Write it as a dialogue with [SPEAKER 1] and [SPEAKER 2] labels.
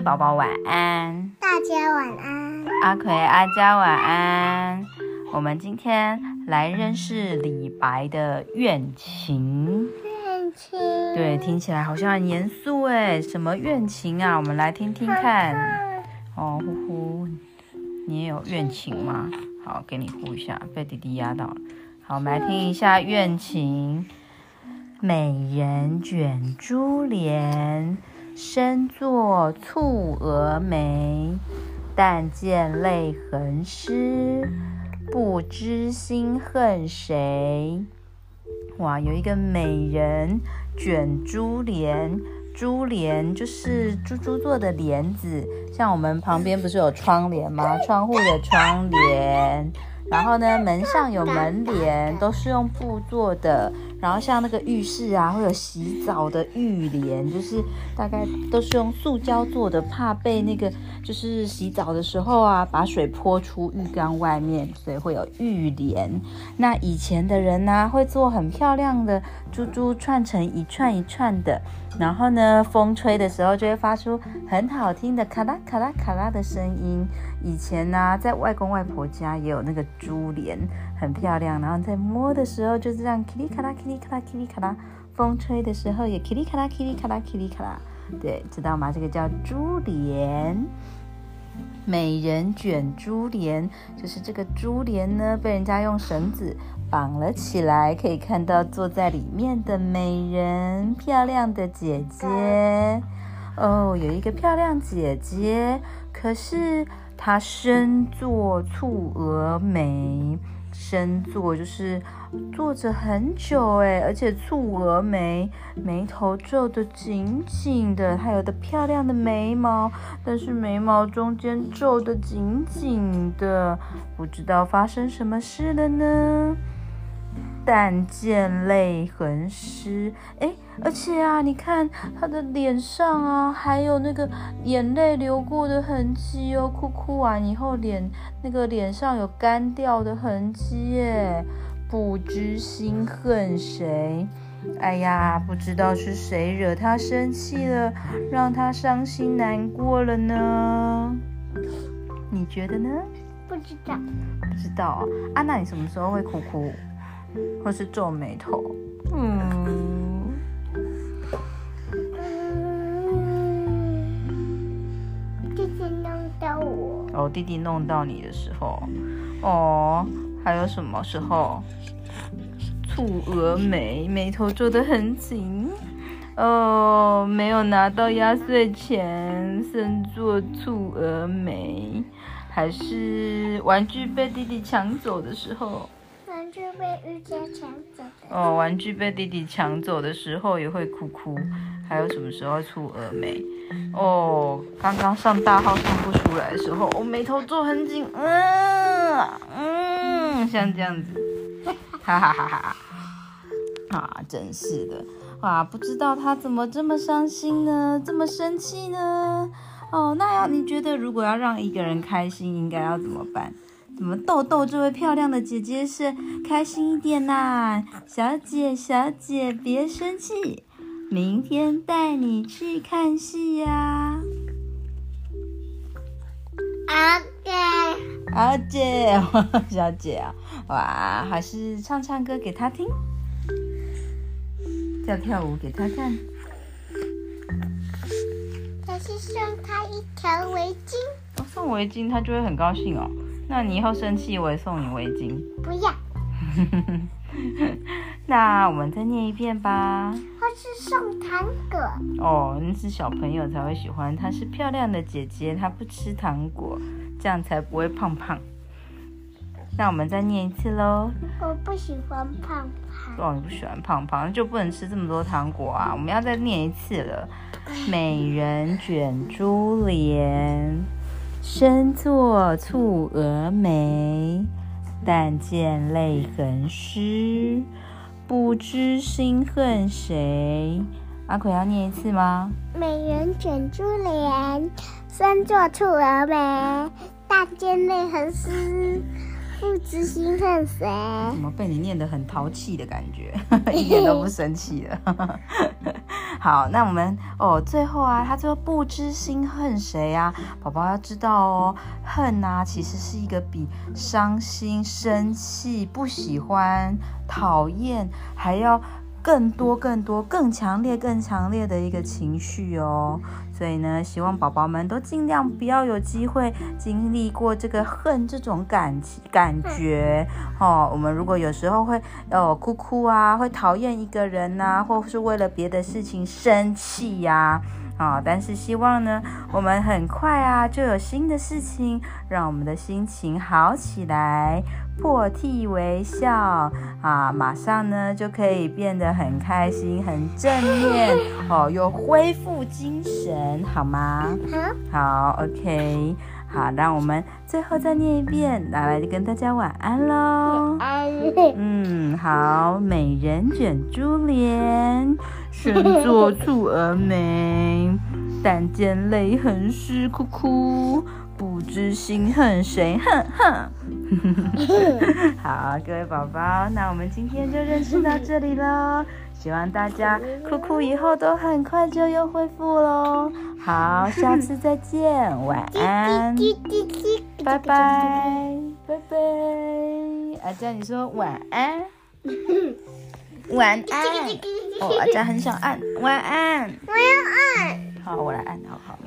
[SPEAKER 1] 位宝宝晚安，
[SPEAKER 2] 大家晚安。
[SPEAKER 1] 阿奎、阿佳晚安。我们今天来认识李白的怨情。
[SPEAKER 2] 怨情。
[SPEAKER 1] 对，听起来好像很严肃哎，什么怨情啊？我们来听听看。哦，呼呼，你也有怨情吗？好，给你呼一下，被弟弟压到了。好，我们来听一下怨情。美人卷珠帘。身作蹙蛾眉，但见泪痕湿，不知心恨谁。哇，有一个美人卷珠帘，珠帘就是珠珠做的帘子，像我们旁边不是有窗帘吗？窗户的窗帘。然后呢，门上有门帘，都是用布做的。然后像那个浴室啊，会有洗澡的浴帘，就是大概都是用塑胶做的，怕被那个就是洗澡的时候啊，把水泼出浴缸外面，所以会有浴帘。那以前的人呢，会做很漂亮的珠珠串成一串一串的，然后呢，风吹的时候就会发出很好听的卡拉卡拉卡拉的声音。以前呢，在外公外婆家也有那个珠帘，很漂亮。然后在摸的时候就是这样，噼里卡啦，里卡啦，噼里卡啦。风吹的时候也噼里卡啦，噼里卡啦，噼里卡啦。对，知道吗？这个叫珠帘。美人卷珠帘，就是这个珠帘呢，被人家用绳子绑了起来，可以看到坐在里面的美人，漂亮的姐姐。哦，有一个漂亮姐姐，可是。她身坐蹙峨眉，深坐就是坐着很久哎，而且蹙额眉，眉头皱得紧紧的。她有的漂亮的眉毛，但是眉毛中间皱得紧紧的，不知道发生什么事了呢？但见泪痕湿，哎，而且啊，你看他的脸上啊，还有那个眼泪流过的痕迹哦，哭哭完以后脸那个脸上有干掉的痕迹耶，不知心恨谁？哎呀，不知道是谁惹他生气了，让他伤心难过了呢？你觉得呢？
[SPEAKER 2] 不知道，
[SPEAKER 1] 不知道啊。啊，那你什么时候会哭哭？或是皱眉头，嗯，
[SPEAKER 2] 弟弟弄到我，哦，
[SPEAKER 1] 弟弟弄到你的时候，哦，还有什么时候？蹙蛾眉，眉头皱得很紧，哦，没有拿到压岁钱，身作蹙蛾眉，还是玩具被弟弟抢走的时候？
[SPEAKER 2] 玩具被玉姐抢走
[SPEAKER 1] 哦，玩具被弟弟抢走的时候也会哭哭，还有什么时候出峨眉？哦，刚刚上大号上不出来的时候，我眉头皱很紧，嗯嗯，像这样子，哈哈哈哈！啊，真是的，哇，不知道他怎么这么伤心呢？这么生气呢？哦，那要你觉得如果要让一个人开心，应该要怎么办？怎么逗逗这位漂亮的姐姐是开心一点呐？小姐，小姐别生气，明天带你去看戏呀。
[SPEAKER 2] 阿姐，
[SPEAKER 1] 阿姐，小姐啊，哇，还是唱唱歌给她听，跳跳舞给她看，
[SPEAKER 2] 还是送她一条围巾。
[SPEAKER 1] 送围巾，她就会很高兴哦。那你以后生气，我也送你围巾。
[SPEAKER 2] 不要。
[SPEAKER 1] 那我们再念一遍吧。
[SPEAKER 2] 或是送糖果。
[SPEAKER 1] 哦，那是小朋友才会喜欢。她是漂亮的姐姐，她不吃糖果，这样才不会胖胖。那我们再念一次喽。
[SPEAKER 2] 我不喜欢胖胖。哦，
[SPEAKER 1] 你不喜欢胖胖，就不能吃这么多糖果啊！我们要再念一次了。美人卷珠帘。身作蹙蛾眉，但见泪痕湿，不知心恨谁。阿奎要念一次吗？
[SPEAKER 2] 美人卷珠帘，身作蹙蛾眉，但见泪痕湿，不知心恨谁。
[SPEAKER 1] 怎么被你念得很淘气的感觉？一点都不生气了。好，那我们哦，最后啊，他说不知心恨谁啊？宝宝要知道哦，恨啊，其实是一个比伤心、生气、不喜欢、讨厌还要更多、更多、更强烈、更强烈的一个情绪哦。所以呢，希望宝宝们都尽量不要有机会经历过这个恨这种感感觉哦。我们如果有时候会哦哭哭啊，会讨厌一个人呐，或是为了别的事情生气呀，啊，但是希望呢，我们很快啊就有新的事情，让我们的心情好起来。破涕为笑啊，马上呢就可以变得很开心、很正面哦，又恢复精神，好吗？好，好，OK，好，让我们最后再念一遍，拿来跟大家晚安喽。
[SPEAKER 2] 安。
[SPEAKER 1] 嗯，好，美人卷珠帘，身作蹙蛾眉，但见泪痕湿哭哭。不知心恨谁，哼哼。好，各位宝宝，那我们今天就认识到这里喽。希望大家哭哭以后都很快就又恢复喽。好，下次再见，晚安，拜拜，拜拜。阿佳，你说晚安，晚安。哦，阿佳很想按晚安，
[SPEAKER 2] 我要按。
[SPEAKER 1] 好，我来按，好好。